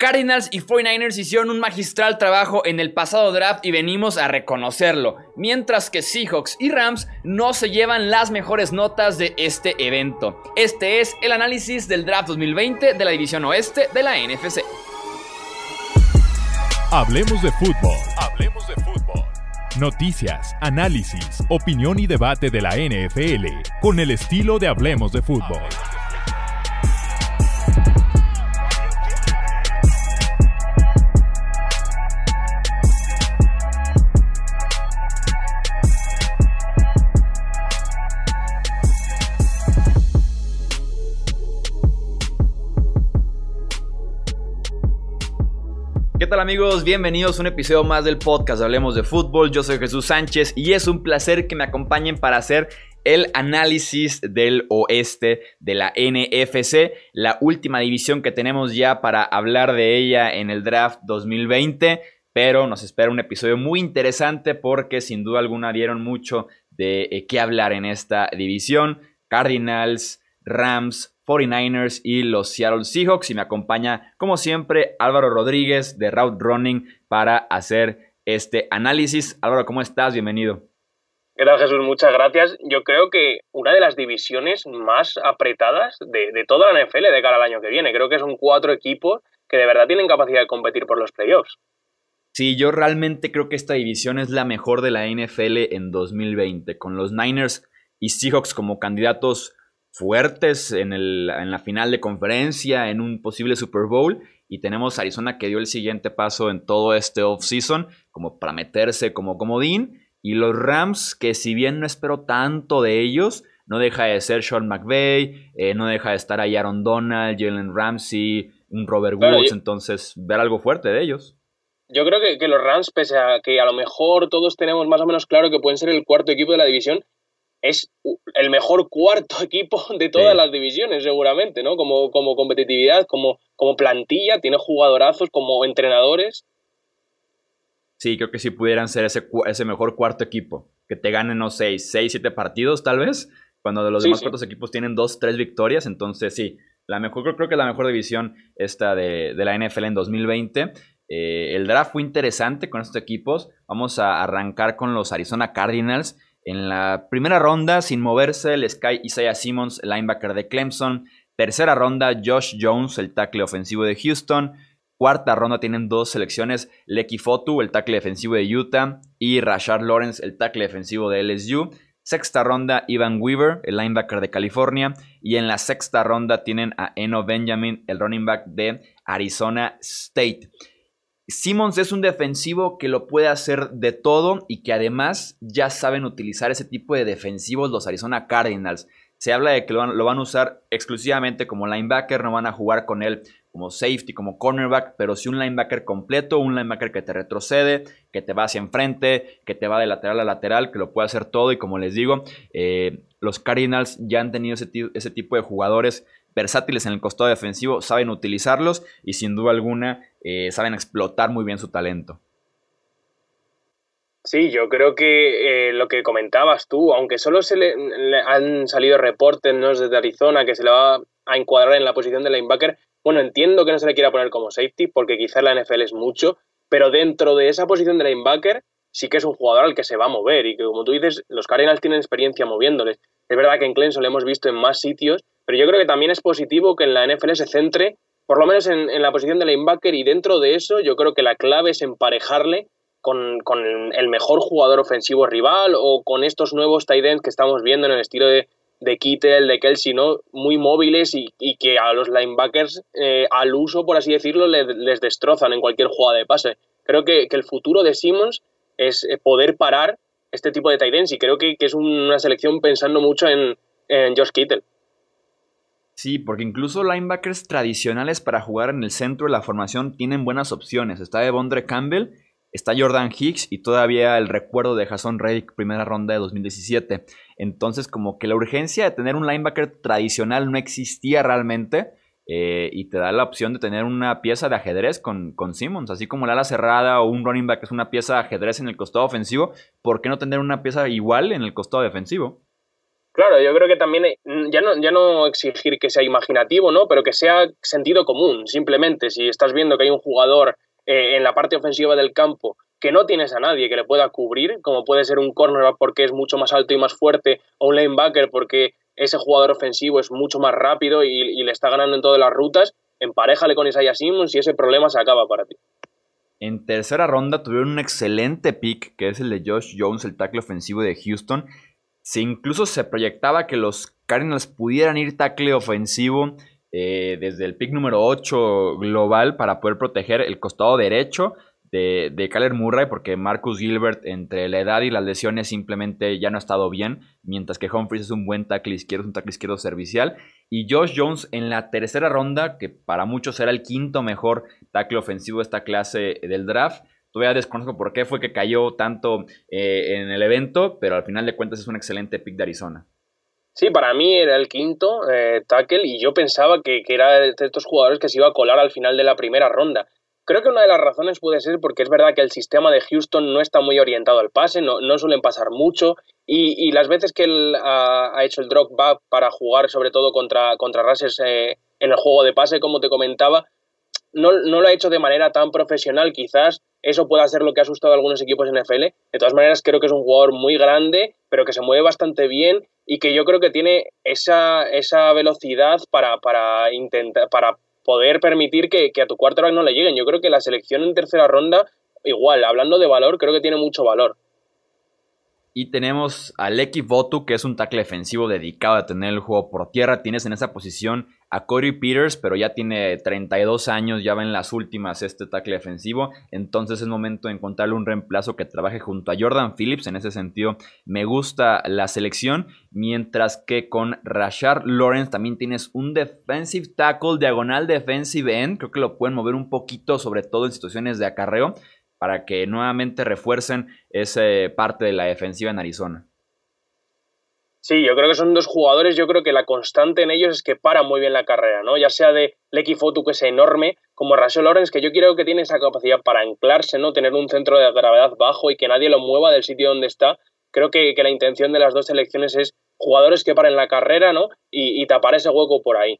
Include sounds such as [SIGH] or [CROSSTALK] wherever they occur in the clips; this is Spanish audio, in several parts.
Cardinals y 49ers hicieron un magistral trabajo en el pasado draft y venimos a reconocerlo, mientras que Seahawks y Rams no se llevan las mejores notas de este evento. Este es el análisis del draft 2020 de la División Oeste de la NFC. Hablemos de fútbol. Hablemos de fútbol. Noticias, análisis, opinión y debate de la NFL con el estilo de Hablemos de fútbol. Tal amigos? Bienvenidos a un episodio más del podcast Hablemos de Fútbol. Yo soy Jesús Sánchez y es un placer que me acompañen para hacer el análisis del oeste de la NFC, la última división que tenemos ya para hablar de ella en el draft 2020. Pero nos espera un episodio muy interesante porque sin duda alguna dieron mucho de eh, qué hablar en esta división. Cardinals, Rams, 49ers y los Seattle Seahawks. Y me acompaña, como siempre, Álvaro Rodríguez de Route Running para hacer este análisis. Álvaro, ¿cómo estás? Bienvenido. ¿Qué tal, Jesús? Muchas gracias. Yo creo que una de las divisiones más apretadas de, de toda la NFL de cara al año que viene. Creo que son cuatro equipos que de verdad tienen capacidad de competir por los playoffs. Sí, yo realmente creo que esta división es la mejor de la NFL en 2020, con los Niners y Seahawks como candidatos fuertes en, el, en la final de conferencia, en un posible Super Bowl. Y tenemos Arizona que dio el siguiente paso en todo este offseason, como para meterse como comodín. Y los Rams, que si bien no espero tanto de ellos, no deja de ser Sean McVay, eh, no deja de estar ahí Aaron Donald, Jalen Ramsey, un Robert Woods, entonces ver algo fuerte de ellos. Yo creo que, que, los Rams, pese a que a lo mejor todos tenemos más o menos claro que pueden ser el cuarto equipo de la división, es el mejor cuarto [LAUGHS] equipo de todas las divisiones, seguramente, ¿no? Como, como competitividad, como, como plantilla, tiene jugadorazos, como entrenadores. Sí, creo que si pudieran ser ese, ese mejor cuarto equipo, que te ganen, no sé, 6, 7 partidos tal vez, cuando de los demás cuatro equipos tienen 2, 3 victorias, entonces sí, la mejor, creo, creo que la mejor división esta de, de la NFL en 2020. Eh, el draft fue interesante con estos equipos. Vamos a arrancar con los Arizona Cardinals en la primera ronda, sin moverse, el Sky Isaiah Simmons, el linebacker de Clemson. Tercera ronda, Josh Jones, el tackle ofensivo de Houston. Cuarta ronda tienen dos selecciones, Lecky Fotu, el tackle defensivo de Utah, y Rashard Lawrence, el tackle defensivo de LSU. Sexta ronda, Ivan Weaver, el linebacker de California. Y en la sexta ronda tienen a Eno Benjamin, el running back de Arizona State. Simmons es un defensivo que lo puede hacer de todo y que además ya saben utilizar ese tipo de defensivos los Arizona Cardinals. Se habla de que lo van, a usar exclusivamente como linebacker, no van a jugar con él como safety, como cornerback, pero sí un linebacker completo, un linebacker que te retrocede, que te va hacia enfrente, que te va de lateral a lateral, que lo puede hacer todo y como les digo, eh, los Cardinals ya han tenido ese tipo de jugadores versátiles en el costado defensivo, saben utilizarlos y sin duda alguna eh, saben explotar muy bien su talento. Sí, yo creo que eh, lo que comentabas tú, aunque solo se le, han salido reportes ¿no? desde Arizona que se le va a encuadrar en la posición de linebacker, bueno, entiendo que no se le quiera poner como safety porque quizás la NFL es mucho, pero dentro de esa posición de linebacker sí que es un jugador al que se va a mover y que como tú dices, los Cardinals tienen experiencia moviéndoles. Es verdad que en Clemson lo hemos visto en más sitios, pero yo creo que también es positivo que en la NFL se centre por lo menos en, la posición de linebacker y dentro de eso yo creo que la clave es emparejarle con, el mejor jugador ofensivo rival o con estos nuevos tight ends que estamos viendo en el estilo de, de Kittel, de Kelsey, ¿no? muy móviles y, que a los linebackers eh, al uso, por así decirlo, les destrozan en cualquier jugada de pase. Creo que, el futuro de Simmons es eh, poder parar este tipo de tight ends y creo que, es una selección pensando mucho en, en Josh Kittel. Sí, porque incluso linebackers tradicionales para jugar en el centro de la formación tienen buenas opciones. Está Devondre Campbell, está Jordan Hicks y todavía el recuerdo de Jason Reddick, primera ronda de 2017. Entonces, como que la urgencia de tener un linebacker tradicional no existía realmente. Eh, y te da la opción de tener una pieza de ajedrez con, con Simmons, así como la ala cerrada o un running back es una pieza de ajedrez en el costado ofensivo, ¿por qué no tener una pieza igual en el costado defensivo? Claro, yo creo que también eh, ya no, ya no exigir que sea imaginativo, ¿no? Pero que sea sentido común, simplemente. Si estás viendo que hay un jugador eh, en la parte ofensiva del campo que no tienes a nadie que le pueda cubrir, como puede ser un cornerback porque es mucho más alto y más fuerte, o un linebacker porque ese jugador ofensivo es mucho más rápido y, le está ganando en todas las rutas, emparejale con Isaiah Simmons y ese problema se acaba para ti. En tercera ronda tuvieron un excelente pick, que es el de Josh Jones, el tackle ofensivo de Houston. Si incluso se proyectaba que los Cardinals pudieran ir tackle ofensivo eh, desde el pick número 8 global para poder proteger el costado derecho de, de Murray, porque Marcus Gilbert, entre la edad y las lesiones, simplemente ya no ha estado bien, mientras que Humphries es un buen tackle izquierdo, es un tackle izquierdo servicial. Y Josh Jones en la tercera ronda, que para muchos era el quinto mejor tackle ofensivo de esta clase del draft. Todavía desconozco por qué fue que cayó tanto eh, en el evento, pero al final de cuentas es un excelente pick de Arizona. Sí, para mí era el quinto eh, tackle y yo pensaba que, era de estos jugadores que se iba a colar al final de la primera ronda. Creo que una de las razones puede ser porque es verdad que el sistema de Houston no está muy orientado al pase, no, no suelen pasar mucho y, las veces que él ha, hecho el drop back para jugar sobre todo contra, contra eh, en el juego de pase, como te comentaba, no, no, lo ha hecho de manera tan profesional, quizás eso pueda ser lo que ha asustado a algunos equipos en NFL. De todas maneras, creo que es un jugador muy grande, pero que se mueve bastante bien y que yo creo que tiene esa, esa velocidad para, para, intentar, para poder permitir que, a tu quarterback no le lleguen. Yo creo que la selección en tercera ronda, igual, hablando de valor, creo que tiene mucho valor. Y tenemos a Lecky Votu, que es un tackle defensivo dedicado a tener el juego por tierra. Tienes en esa posición a Corey Peters, pero ya tiene 32 años, ya va en las últimas este tackle defensivo. Entonces es momento de encontrarle un reemplazo que trabaje junto a Jordan Phillips. En ese sentido, me gusta la selección. Mientras que con Rashard Lawrence también tienes un defensive tackle, diagonal defensive end. Creo que lo pueden mover un poquito, sobre todo en situaciones de acarreo para que nuevamente refuercen esa parte de la defensiva en Arizona. Sí, yo creo que son dos jugadores, yo creo que la constante en ellos es que paran muy bien la carrera, ¿no? Ya sea de Lecky Fotu, que es enorme, como Rashel Lawrence, que yo creo que tiene esa capacidad para anclarse, ¿no? Tener un centro de gravedad bajo y que nadie lo mueva del sitio donde está. Creo que, la intención de las dos selecciones es jugadores que paren la carrera, ¿no? Y, tapar ese hueco por ahí.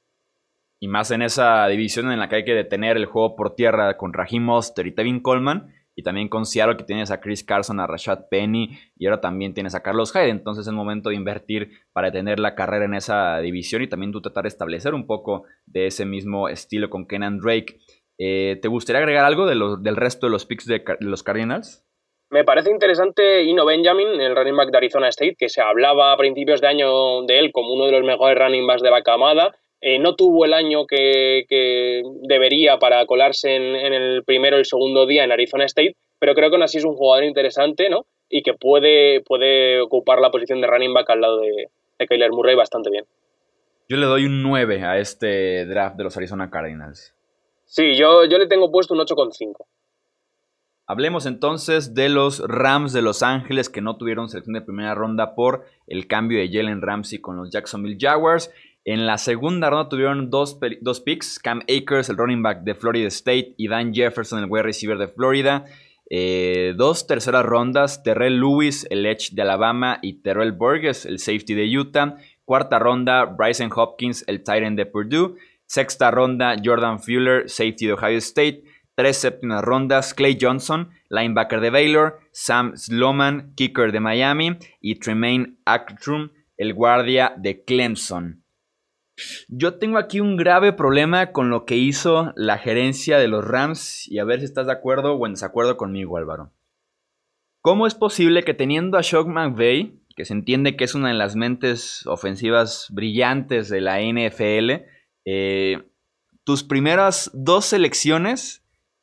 Y más en esa división en la que hay que detener el juego por tierra con Raheem Oster y Tevin Coleman, y también con Seattle que tienes a Chris Carson, a Rashad Penny y ahora también tienes a Carlos Hyde. Entonces es momento de invertir para tener la carrera en esa división y también tú tratar de establecer un poco de ese mismo estilo con Kenan Drake. Eh, ¿Te gustaría agregar algo de del resto de los picks de, los Cardinals? Me parece interesante Ino Benjamin, el running back de Arizona State, que se hablaba a principios de año de él como uno de los mejores running backs de la camada. Eh, no tuvo el año que, debería para colarse en, el primero y el segundo día en Arizona State, pero creo que aún así es un jugador interesante, ¿no? Y que puede, puede ocupar la posición de running back al lado de, de Kyler Murray bastante bien. Yo le doy un 9 a este draft de los Arizona Cardinals. Sí, yo, yo le tengo puesto un 8,5. Hablemos entonces de los Rams de Los Ángeles que no tuvieron selección de primera ronda por el cambio de Jalen Ramsey con los Jacksonville Jaguars. En la segunda ronda tuvieron dos, picks, Cam Akers, el running back de Florida State, y Dan Jefferson, el wide receiver de Florida. Eh, dos terceras rondas, Terrell Lewis, el edge de Alabama, y Terrell Burgess, el safety de Utah. Cuarta ronda, Bryson Hopkins, el tight end de Purdue. Sexta ronda, Jordan Fuller, safety de Ohio State. Tres séptimas rondas, Clay Johnson, linebacker de Baylor. Sam Sloman, kicker de Miami. Y Tremaine Actrum, el guardia de Clemson. Yo tengo aquí un grave problema con lo que hizo la gerencia de los Rams y a ver si estás de acuerdo o en desacuerdo conmigo, Álvaro. ¿Cómo es posible que teniendo a Shock McVay, que se entiende que es una de las mentes ofensivas brillantes de la NFL, eh, tus primeras dos selecciones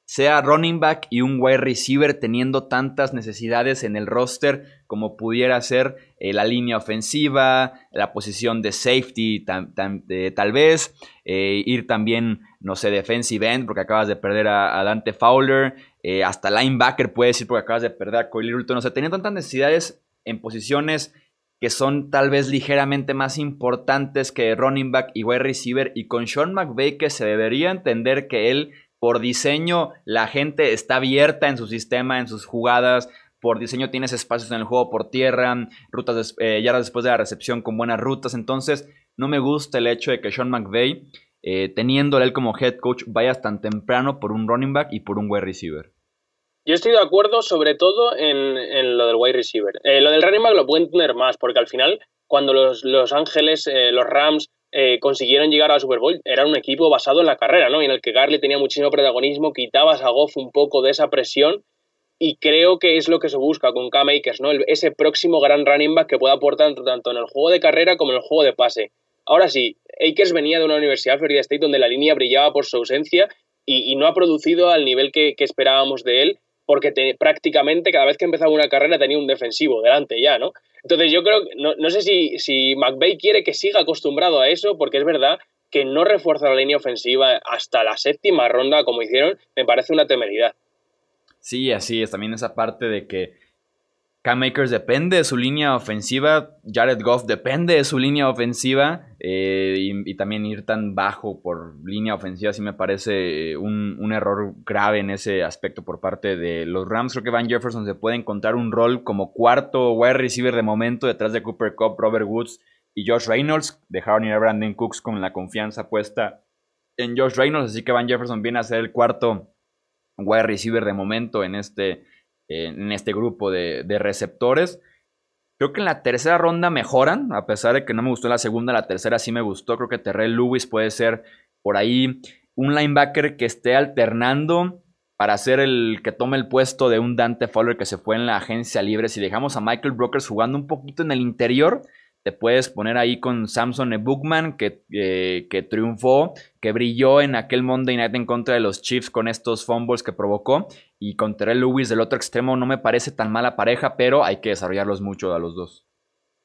sea running back y un wide receiver teniendo tantas necesidades en el roster como pudiera ser eh, la línea ofensiva, la posición de safety tal vez, eh, ir también, no sé, defensive end porque acabas de perder a, Dante Fowler, eh, hasta linebacker puedes ir porque acabas de perder a Coyle Littleton, o sea, teniendo tantas necesidades en posiciones que son tal vez ligeramente más importantes que running back y wide receiver y con Sean McVay que se debería entender que él por diseño la gente está abierta en su sistema, en sus jugadas, por diseño tienes espacios en el juego por tierra, rutas eh, yardas después de la recepción con buenas rutas. Entonces, no me gusta el hecho de que Sean McVay, eh, teniéndole él como head coach, vayas tan temprano por un running back y por un wide receiver. Yo estoy de acuerdo sobre todo en, lo del wide receiver. Eh, lo del running back lo pueden tener más, porque al final, cuando los, los Ángeles, eh, los Rams, eh, consiguieron llegar al Super Bowl, era un equipo basado en la carrera, ¿no? Y en el que Garley tenía muchísimo protagonismo, quitabas a Goff un poco de esa presión, y creo que es lo que se busca con Cam Akers, ¿no? ese próximo gran running back que pueda aportar tanto en el juego de carrera como en el juego de pase. Ahora sí, Akers venía de una universidad, Florida State, donde la línea brillaba por su ausencia y, no ha producido al nivel que esperábamos de él porque prácticamente cada vez que empezaba una carrera tenía un defensivo delante ya, ¿no? Entonces yo creo, no, no sé si, si McVeigh quiere que siga acostumbrado a eso, porque es verdad que no refuerza la línea ofensiva hasta la séptima ronda como hicieron, me parece una temeridad. Sí, así es, también esa parte de que Cam Makers depende de su línea ofensiva, Jared Goff depende de su línea ofensiva eh, y, también ir tan bajo por línea ofensiva sí me parece un, error grave en ese aspecto por parte de los Rams. Creo que Van Jefferson se puede encontrar un rol como cuarto wide receiver de momento detrás de Cooper Cup, Robert Woods y Josh Reynolds. Dejaron ir a Brandon Cooks con la confianza puesta en Josh Reynolds, así que Van Jefferson viene a ser el cuarto wide receiver de momento en este en este grupo de, receptores. Creo que en la tercera ronda mejoran, a pesar de que no me gustó la segunda, la tercera sí me gustó. Creo que Terrell Lewis puede ser por ahí un linebacker que esté alternando para ser el que tome el puesto de un Dante Fowler que se fue en la agencia libre. Si dejamos a Michael Brokers jugando un poquito en el interior, te puedes poner ahí con Samson e. Bookman, que, eh, que, triunfó, que brilló en aquel Monday Night en contra de los Chiefs con estos fumbles que provocó. Y con Terrell Lewis del otro extremo no me parece tan mala pareja, pero hay que desarrollarlos mucho a los dos.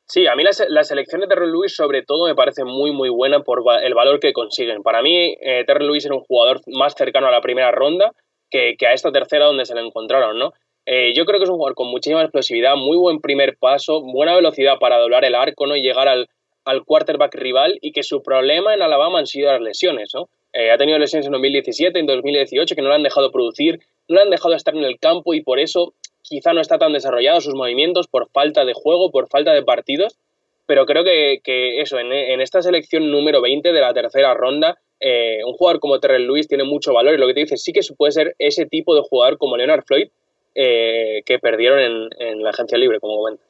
Sí, a mí la, selección de Terrell Lewis sobre todo me parece muy muy buena por el valor que consiguen. Para mí, eh, Terrell Lewis era un jugador más cercano a la primera ronda que, que a esta tercera donde se le encontraron, ¿no? Eh, yo creo que es un jugador con muchísima explosividad, muy buen primer paso, buena velocidad para doblar el arco ¿no? y llegar al, al quarterback rival y que su problema en Alabama han sido las lesiones. ¿no? Eh, ha tenido lesiones en 2017, en 2018 que no le han dejado producir, no le han dejado estar en el campo y por eso quizá no está tan desarrollado sus movimientos por falta de juego, por falta de partidos. Pero creo que, que eso, en, en, esta selección número 20 de la tercera ronda, eh, un jugador como Terrell Lewis tiene mucho valor y lo que te dice sí que puede ser ese tipo de jugador como Leonard Floyd, eh, que perdieron en, la agencia libre, como comento.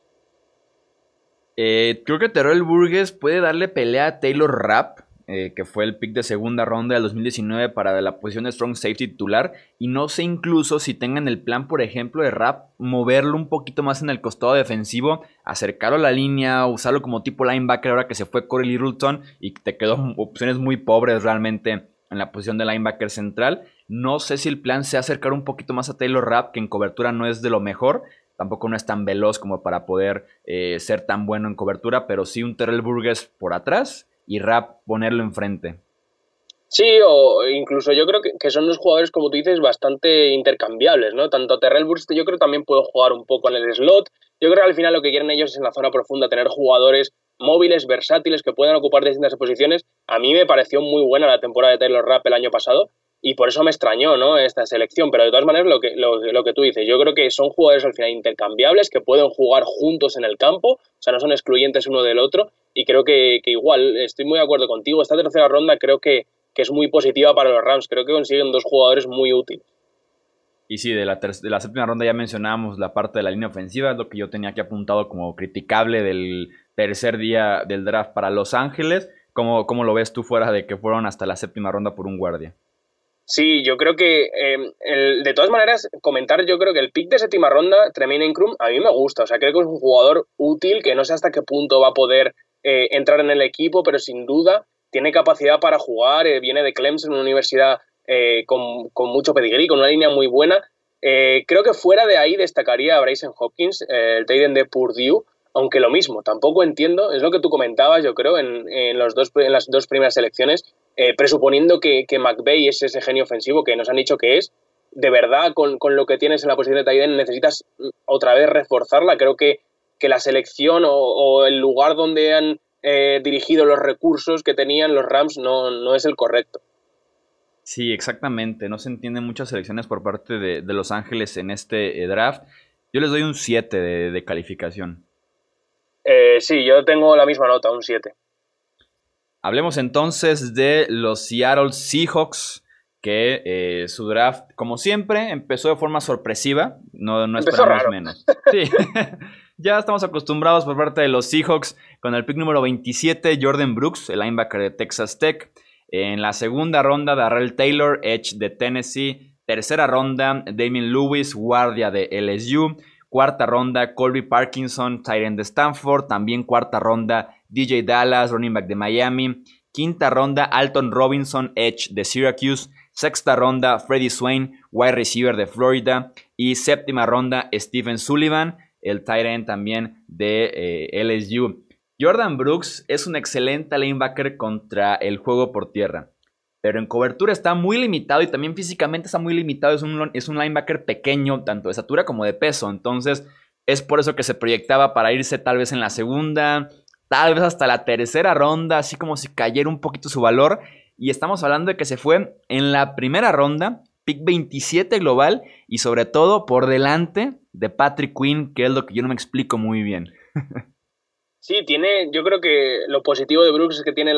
Eh, creo que Terrell Burgess puede darle pelea a Taylor Rapp, eh, que fue el pick de segunda ronda del 2019 para la posición de Strong Safety titular. Y no sé incluso si tengan el plan, por ejemplo, de Rapp, moverlo un poquito más en el costado defensivo, acercarlo a la línea, usarlo como tipo linebacker ahora que se fue Corey Littleton y te quedó opciones muy pobres realmente en la posición de linebacker central. No sé si el plan sea acercar un poquito más a Taylor Rapp, que en cobertura no es de lo mejor. Tampoco no es tan veloz como para poder eh, ser tan bueno en cobertura, pero sí un Terrell Burgess por atrás y Rapp ponerlo enfrente. Sí, o incluso yo creo que, son dos jugadores, como tú dices, bastante intercambiables, ¿no? Tanto Terrell Burgess, yo creo también puedo jugar un poco en el slot. Yo creo que al final lo que quieren ellos es en la zona profunda tener jugadores móviles, versátiles, que puedan ocupar distintas posiciones. A mí me pareció muy buena la temporada de Taylor Rapp el año pasado y por eso me extrañó ¿no? esta selección. Pero de todas maneras, lo que, lo, que tú dices, yo creo que son jugadores al final intercambiables que pueden jugar juntos en el campo, o sea, no son excluyentes uno del otro. Y creo que, igual, estoy muy de acuerdo contigo. Esta tercera ronda creo que, que, es muy positiva para los Rams. Creo que consiguen dos jugadores muy útiles. Y sí, de la, de la séptima ronda ya mencionábamos la parte de la línea ofensiva, es lo que yo tenía aquí apuntado como criticable del tercer día del draft para Los Ángeles. ¿Cómo, cómo lo ves tú fuera de que fueron hasta la séptima ronda por un guardia? Sí, yo creo que, eh, de todas maneras, comentar, yo creo que el pick de séptima ronda, Tremaine Krum, a mí me gusta. O sea, creo que es un jugador útil, que no sé hasta qué punto va a poder eh, entrar en el equipo, pero sin duda tiene capacidad para jugar. Eh, viene de Clemson, una universidad con, con, mucho pedigrí, con una línea muy buena. creo que fuera de ahí destacaría a Bryson Hopkins, el Tayden de Purdue, aunque lo mismo, tampoco entiendo, es lo que tú comentabas, yo creo, en, los dos, en las dos primeras elecciones, eh, presuponiendo que, que McVeigh es ese genio ofensivo que nos han dicho que es, de verdad, con, lo que tienes en la posición de Tyden necesitas mm, otra vez reforzarla. Creo que, que la selección o, el lugar donde han eh, dirigido los recursos que tenían los Rams no, no es el correcto. Sí, exactamente. No se entienden muchas selecciones por parte de, Los Ángeles en este eh, draft. Yo les doy un 7 de, calificación. Eh, sí, yo tengo la misma nota, un 7. Hablemos entonces de los Seattle Seahawks, que eh, su draft, como siempre, empezó de forma sorpresiva. No, no esperamos menos. Sí. [LAUGHS] ya estamos acostumbrados por parte de los Seahawks con el pick número 27, Jordan Brooks, el linebacker de Texas Tech. En la segunda ronda, Darrell Taylor, Edge de Tennessee. Tercera ronda, Damien Lewis, guardia de LSU. Cuarta ronda, Colby Parkinson, Tyrant de Stanford. También cuarta ronda, DJ Dallas, running back de Miami. Quinta ronda, Alton Robinson, Edge de Syracuse. Sexta ronda, Freddie Swain, wide receiver de Florida. Y séptima ronda, Stephen Sullivan, el tight también de eh, LSU. Jordan Brooks es un excelente linebacker contra el juego por tierra. Pero en cobertura está muy limitado y también físicamente está muy limitado. Es un, es un linebacker pequeño, tanto de estatura como de peso. Entonces, es por eso que se proyectaba para irse tal vez en la segunda, tal vez hasta la tercera ronda, así como si cayera un poquito su valor. Y estamos hablando de que se fue en la primera ronda, pick 27 global y sobre todo por delante de Patrick Quinn, que es lo que yo no me explico muy bien. [LAUGHS] Sí, tiene, yo creo que lo positivo de Brooks es que tiene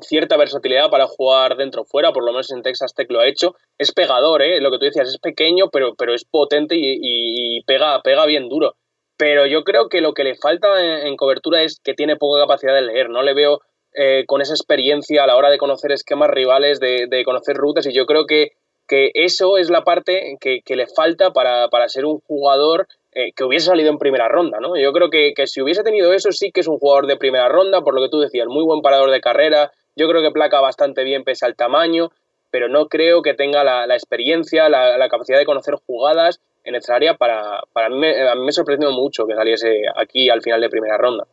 cierta versatilidad para jugar dentro o fuera, por lo menos en Texas Tech lo ha hecho. Es pegador, ¿eh? lo que tú decías, es pequeño, pero, pero es potente y, pega, pega bien duro. Pero yo creo que lo que le falta en, cobertura es que tiene poca capacidad de leer. No le veo eh, con esa experiencia a la hora de conocer esquemas rivales, de, conocer rutas, y yo creo que, que eso es la parte que, le falta para, para ser un jugador eh, que hubiese salido en primera ronda, ¿no? Yo creo que, si hubiese tenido eso, sí que es un jugador de primera ronda, por lo que tú decías, muy buen parador de carrera, yo creo que placa bastante bien pese al tamaño, pero no creo que tenga la, experiencia, la, capacidad de conocer jugadas necesaria para, para mí, me, a mí me sorprendió mucho que saliese aquí al final de primera ronda.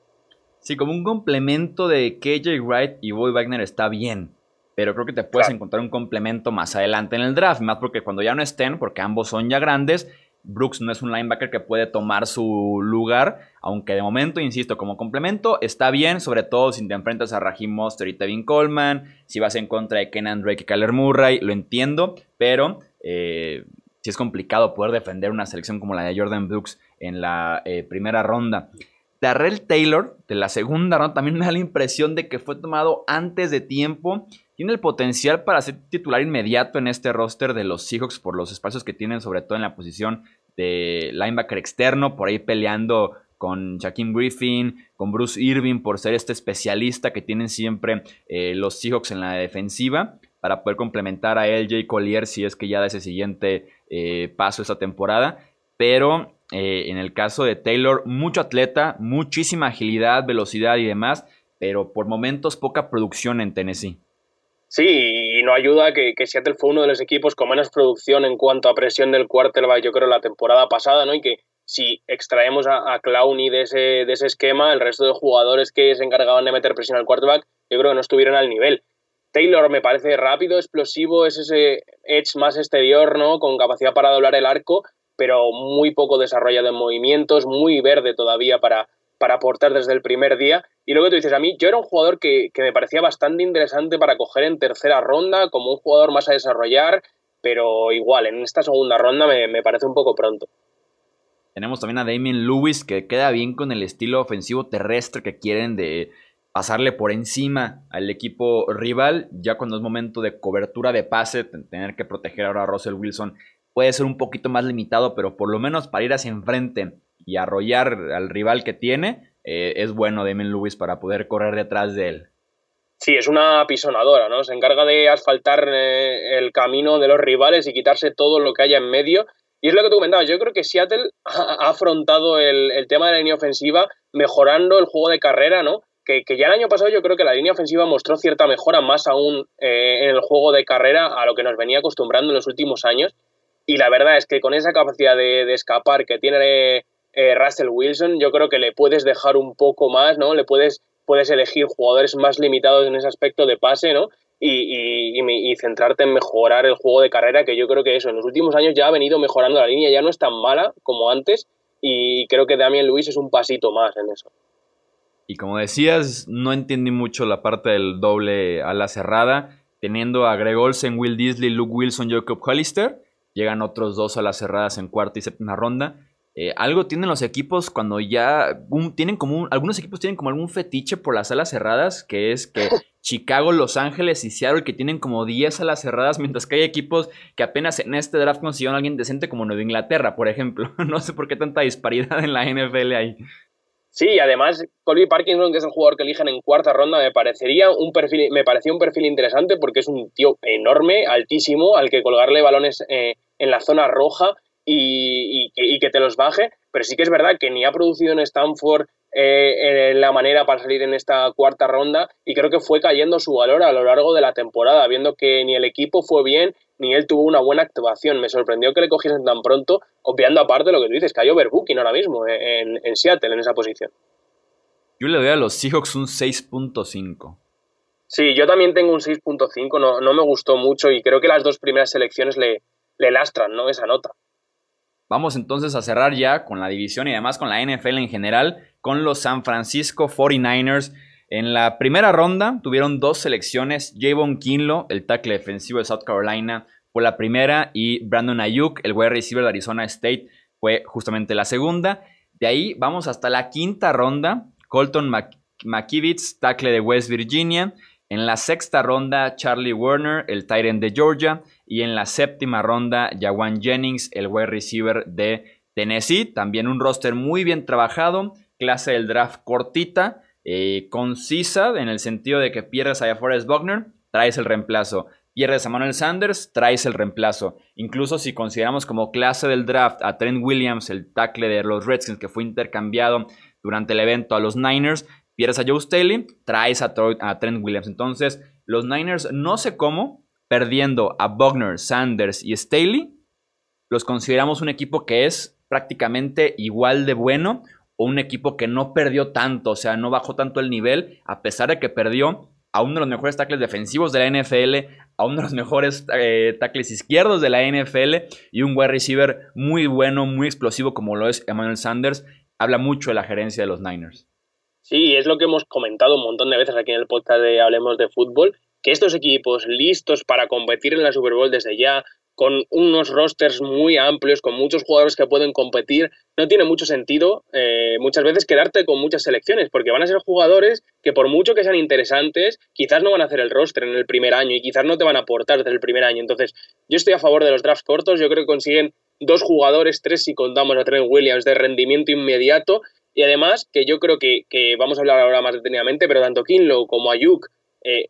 Sí, como un complemento de KJ Wright y Boy Wagner está bien, pero creo que te puedes encontrar un complemento más adelante en el draft, más porque cuando ya no estén, porque ambos son ya grandes, Brooks no es un linebacker que puede tomar su lugar, aunque de momento, insisto, como complemento está bien, sobre todo si te enfrentas a Raheem Monster y Tevin Coleman, si vas en contra de Kenan Drake y Kyler Murray, lo entiendo, pero eh, sí es complicado poder defender una selección como la de Jordan Brooks en la eh, primera ronda. Darrell Taylor, de la segunda ronda, también me da la impresión de que fue tomado antes de tiempo. Tiene el potencial para ser titular inmediato en este roster de los Seahawks por los espacios que tienen, sobre todo en la posición de linebacker externo, por ahí peleando con Shaquem Griffin, con Bruce Irving, por ser este especialista que tienen siempre eh, los Seahawks en la defensiva, para poder complementar a LJ Collier si es que ya da ese siguiente eh, paso esta temporada. Pero eh, en el caso de Taylor, mucho atleta, muchísima agilidad, velocidad y demás, pero por momentos poca producción en Tennessee. Sí, y no ayuda que, que, Seattle fue uno de los equipos con menos producción en cuanto a presión del quarterback, yo creo, la temporada pasada, ¿no? Y que si extraemos a, a Clowney de ese, de ese esquema, el resto de jugadores que se encargaban de meter presión al quarterback, yo creo que no estuvieron al nivel. Taylor me parece rápido, explosivo, es ese edge más exterior, ¿no? Con capacidad para doblar el arco, pero muy poco desarrollado en movimientos, muy verde todavía para, para aportar desde el primer día. Y luego tú dices, a mí yo era un jugador que, me parecía bastante interesante para coger en tercera ronda, como un jugador más a desarrollar, pero igual, en esta segunda ronda me, parece un poco pronto. Tenemos también a Damien Lewis, que queda bien con el estilo ofensivo terrestre que quieren de pasarle por encima al equipo rival, ya cuando es momento de cobertura de pase, tener que proteger ahora a Russell Wilson puede ser un poquito más limitado, pero por lo menos para ir hacia enfrente y arrollar al rival que tiene, eh, es bueno Damien Lewis para poder correr detrás de él. Sí, es una pisonadora, ¿no? Se encarga de asfaltar eh, el camino de los rivales y quitarse todo lo que haya en medio. Y es lo que tú comentabas, yo creo que Seattle [LAUGHS] ha afrontado el, tema de la línea ofensiva mejorando el juego de carrera, ¿no? Que, ya el año pasado yo creo que la línea ofensiva mostró cierta mejora más aún eh, en el juego de carrera a lo que nos venía acostumbrando en los últimos años. Y la verdad es que con esa capacidad de, de escapar que tiene eh, Russell Wilson, yo creo que le puedes dejar un poco más, ¿no? Le puedes, puedes elegir jugadores más limitados en ese aspecto de pase, ¿no? Y, centrarte en mejorar el juego de carrera, que yo creo que eso, en los últimos años ya ha venido mejorando la línea, ya no es tan mala como antes, y creo que Damian Luis es un pasito más en eso. Y como decías, no entendí mucho la parte del doble a la cerrada, teniendo a Greg Olsen, Will Disley, Luke Wilson, Jacob Hollister, llegan otros dos a las cerradas en cuarta y séptima ronda. Eh, algo tienen los equipos cuando ya tienen como algunos equipos tienen como algún fetiche por las alas cerradas, que es que [LAUGHS] Chicago, Los Ángeles y Seattle que tienen como 10 alas cerradas, mientras que hay equipos que apenas en este draft consiguieron a alguien decente como Nueva Inglaterra, por ejemplo. [LAUGHS] no sé por qué tanta disparidad en la NFL ahí. Sí, además Colby Parkinson, que es el jugador que eligen en cuarta ronda, me parecería un perfil, me parecía un perfil interesante porque es un tío enorme, altísimo, al que colgarle balones eh, en la zona roja y, que te los baje, pero sí que es verdad que ni ha producido en Stanford eh, la manera para salir en esta cuarta ronda y creo que fue cayendo su valor a lo largo de la temporada, viendo que ni el equipo fue bien ni él tuvo una buena actuación. Me sorprendió que le cogiesen tan pronto, obviando aparte lo que tú dices, que hay overbooking ahora mismo en, en Seattle en esa posición. Yo le doy a los Seahawks un 6.5. Sí, yo también tengo un 6.5, no, no me gustó mucho y creo que las dos primeras selecciones le, le lastran, ¿no? Esa nota. Vamos entonces a cerrar ya con la división y además con la NFL en general, con los San Francisco 49ers en la primera ronda tuvieron dos selecciones, Javon Kinlo, el tackle defensivo de South Carolina, fue la primera y Brandon Ayuk, el wide receiver de Arizona State, fue justamente la segunda. De ahí vamos hasta la quinta ronda, Colton McKivitz, tackle de West Virginia. En la sexta ronda, Charlie Werner, el Tyrant de Georgia. Y en la séptima ronda, Jawan Jennings, el wide receiver de Tennessee. También un roster muy bien trabajado, clase del draft cortita. Eh, concisa en el sentido de que pierdes a Forrest Buckner, traes el reemplazo. Pierdes a Manuel Sanders, traes el reemplazo. Incluso si consideramos como clase del draft a Trent Williams, el tackle de los Redskins que fue intercambiado durante el evento a los Niners, pierdes a Joe Staley, traes a, a Trent Williams. Entonces, los Niners, no sé cómo, perdiendo a Buckner, Sanders y Staley, los consideramos un equipo que es prácticamente igual de bueno o un equipo que no perdió tanto, o sea, no bajó tanto el nivel, a pesar de que perdió a uno de los mejores tackles defensivos de la NFL, a uno de los mejores eh, tackles izquierdos de la NFL y un wide receiver muy bueno, muy explosivo como lo es Emmanuel Sanders. Habla mucho de la gerencia de los Niners. Sí, es lo que hemos comentado un montón de veces aquí en el podcast de Hablemos de Fútbol, que estos equipos listos para competir en la Super Bowl desde ya, con unos rosters muy amplios, con muchos jugadores que pueden competir, no tiene mucho sentido eh, muchas veces quedarte con muchas selecciones, porque van a ser jugadores que por mucho que sean interesantes, quizás no van a hacer el roster en el primer año y quizás no te van a aportar desde el primer año. Entonces, yo estoy a favor de los drafts cortos, yo creo que consiguen dos jugadores, tres si contamos a Trent Williams, de rendimiento inmediato, y además que yo creo que, vamos a hablar ahora más detenidamente, pero tanto Kinlo como Ayuk eh,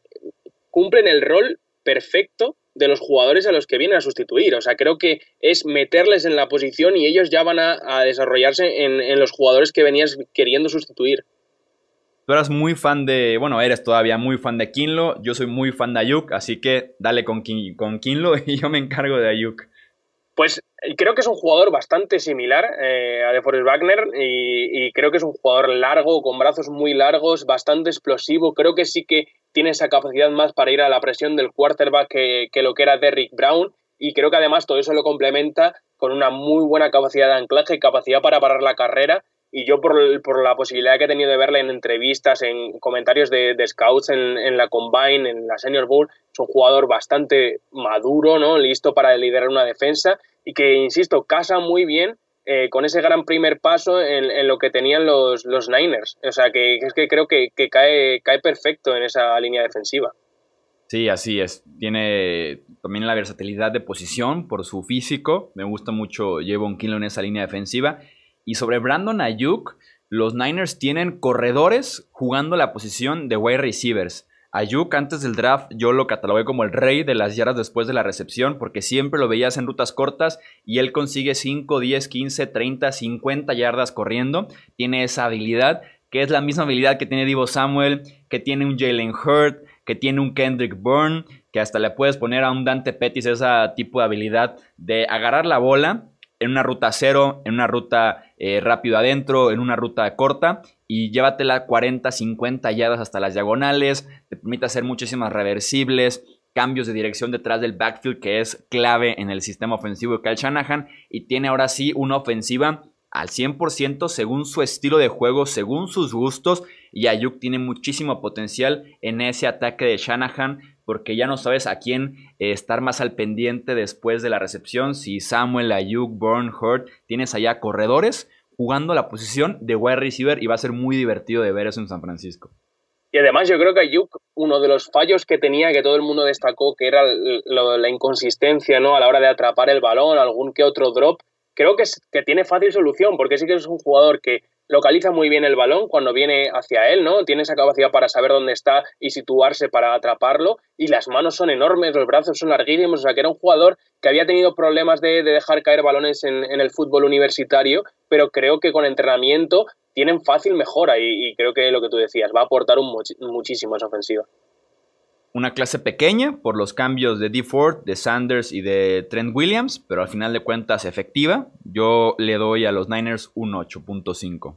cumplen el rol perfecto de los jugadores a los que vienen a sustituir. O sea, creo que es meterles en la posición y ellos ya van a, desarrollarse en, los jugadores que venías queriendo sustituir. Tú eras muy fan de, bueno, eres todavía muy fan de Kinlo, yo soy muy fan de Ayuk, así que dale con, con Kinlo [LAUGHS] y yo me encargo de Ayuk. Pues eh, creo que es un jugador bastante similar eh, a DeForest Wagner y, creo que es un jugador largo, con brazos muy largos, bastante explosivo. Creo que sí que tiene esa capacidad más para ir a la presión del quarterback que, lo que era Derrick Brown y creo que además todo eso lo complementa con una muy buena capacidad de anclaje y capacidad para parar la carrera y yo por, por, la posibilidad que he tenido de verle en entrevistas, en comentarios de, scouts en, en, la Combine, en la Senior Bowl, es un jugador bastante maduro, ¿no? listo para liderar una defensa y que, insisto, casa muy bien eh, con ese gran primer paso en, lo que tenían los, los, Niners. O sea, que es que creo que, cae, cae perfecto en esa línea defensiva. Sí, así es. Tiene también la versatilidad de posición por su físico. Me gusta mucho un kilo en esa línea defensiva. Y sobre Brandon Ayuk, los Niners tienen corredores jugando la posición de wide receivers. Ayuk antes del draft yo lo catalogué como el rey de las yardas después de la recepción porque siempre lo veías en rutas cortas y él consigue 5, 10, 15, 30, 50 yardas corriendo. Tiene esa habilidad que es la misma habilidad que tiene Divo Samuel, que tiene un Jalen Hurt, que tiene un Kendrick Byrne, que hasta le puedes poner a un Dante Pettis ese tipo de habilidad de agarrar la bola en una ruta cero, en una ruta eh, rápido adentro, en una ruta corta y llévatela 40, 50 yardas hasta las diagonales, te permite hacer muchísimas reversibles, cambios de dirección detrás del backfield que es clave en el sistema ofensivo de Kyle Shanahan y tiene ahora sí una ofensiva al 100% según su estilo de juego, según sus gustos y Ayuk tiene muchísimo potencial en ese ataque de Shanahan porque ya no sabes a quién eh, estar más al pendiente después de la recepción. Si Samuel, Ayuk, Bourne, Hurt, tienes allá corredores jugando la posición de wide receiver y va a ser muy divertido de ver eso en San Francisco. Y además yo creo que Ayuk, uno de los fallos que tenía, que todo el mundo destacó, que era la inconsistencia ¿no? a la hora de atrapar el balón, algún que otro drop, creo que, que tiene fácil solución, porque sí que es un jugador que localiza muy bien el balón cuando viene hacia él, ¿no? Tiene esa capacidad para saber dónde está y situarse para atraparlo. Y las manos son enormes, los brazos son larguísimos. O sea, que era un jugador que había tenido problemas de, dejar caer balones en, el fútbol universitario, pero creo que con entrenamiento tienen fácil mejora y, creo que lo que tú decías va a aportar un muchísimo a esa ofensiva una clase pequeña por los cambios de D. Ford, de Sanders y de Trent Williams, pero al final de cuentas efectiva. Yo le doy a los Niners un 8.5.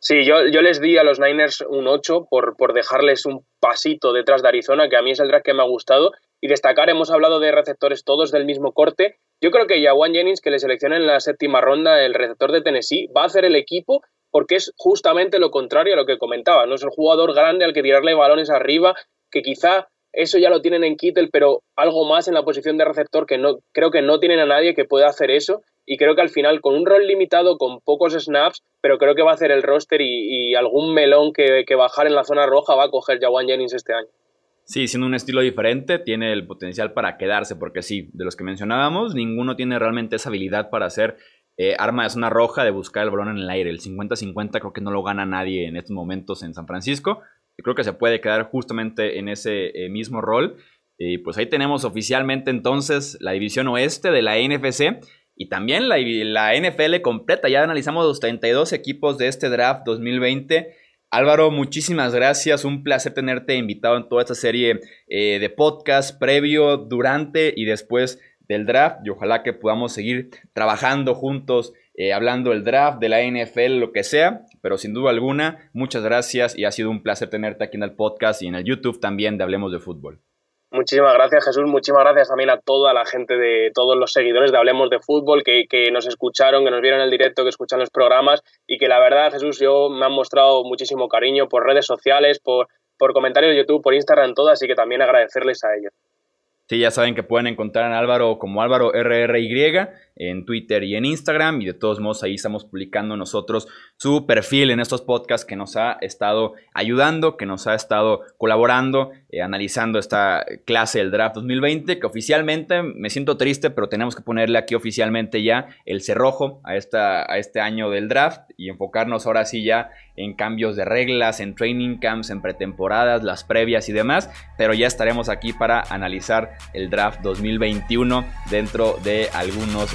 Sí, yo, yo, les di a los Niners un 8 por, por dejarles un pasito detrás de Arizona, que a mí es el drag que me ha gustado. Y destacar, hemos hablado de receptores todos del mismo corte. Yo creo que Jawan Jennings, que le selecciona en la séptima ronda, el receptor de Tennessee, va a hacer el equipo porque es justamente lo contrario a lo que comentaba. No es el jugador grande al que tirarle balones arriba, que quizá eso ya lo tienen en Kittel, pero algo más en la posición de receptor que no creo que no tienen a nadie que pueda hacer eso. Y creo que al final, con un rol limitado, con pocos snaps, pero creo que va a hacer el roster y, algún melón que, bajar en la zona roja va a coger Jawan Jennings este año. Sí, siendo un estilo diferente, tiene el potencial para quedarse, porque sí, de los que mencionábamos, ninguno tiene realmente esa habilidad para hacer eh, arma de zona roja, de buscar el balón en el aire. El 50-50 creo que no lo gana nadie en estos momentos en San Francisco creo que se puede quedar justamente en ese eh, mismo rol. Y pues ahí tenemos oficialmente entonces la división oeste de la NFC y también la, NFL completa. Ya analizamos los 32 equipos de este draft 2020. Álvaro, muchísimas gracias. Un placer tenerte invitado en toda esta serie eh, de podcast previo, durante y después del draft. Y ojalá que podamos seguir trabajando juntos, eh, hablando del draft, de la NFL, lo que sea. Pero sin duda alguna, muchas gracias y ha sido un placer tenerte aquí en el podcast y en el YouTube también de Hablemos de Fútbol. Muchísimas gracias Jesús, muchísimas gracias también a toda la gente de todos los seguidores de Hablemos de Fútbol que, que nos escucharon, que nos vieron en el directo, que escuchan los programas y que la verdad Jesús yo me han mostrado muchísimo cariño por redes sociales, por, por comentarios de YouTube, por Instagram, todo, así que también agradecerles a ellos. Sí, ya saben que pueden encontrar a Álvaro como Álvaro RRY en Twitter y en Instagram. Y de todos modos, ahí estamos publicando nosotros su perfil en estos podcasts que nos ha estado ayudando, que nos ha estado colaborando, eh, analizando esta clase del draft 2020. Que oficialmente me siento triste, pero tenemos que ponerle aquí oficialmente ya el cerrojo a, esta, a este año del draft y enfocarnos ahora sí ya en cambios de reglas, en training camps, en pretemporadas, las previas y demás, pero ya estaremos aquí para analizar el draft 2021 dentro de algunos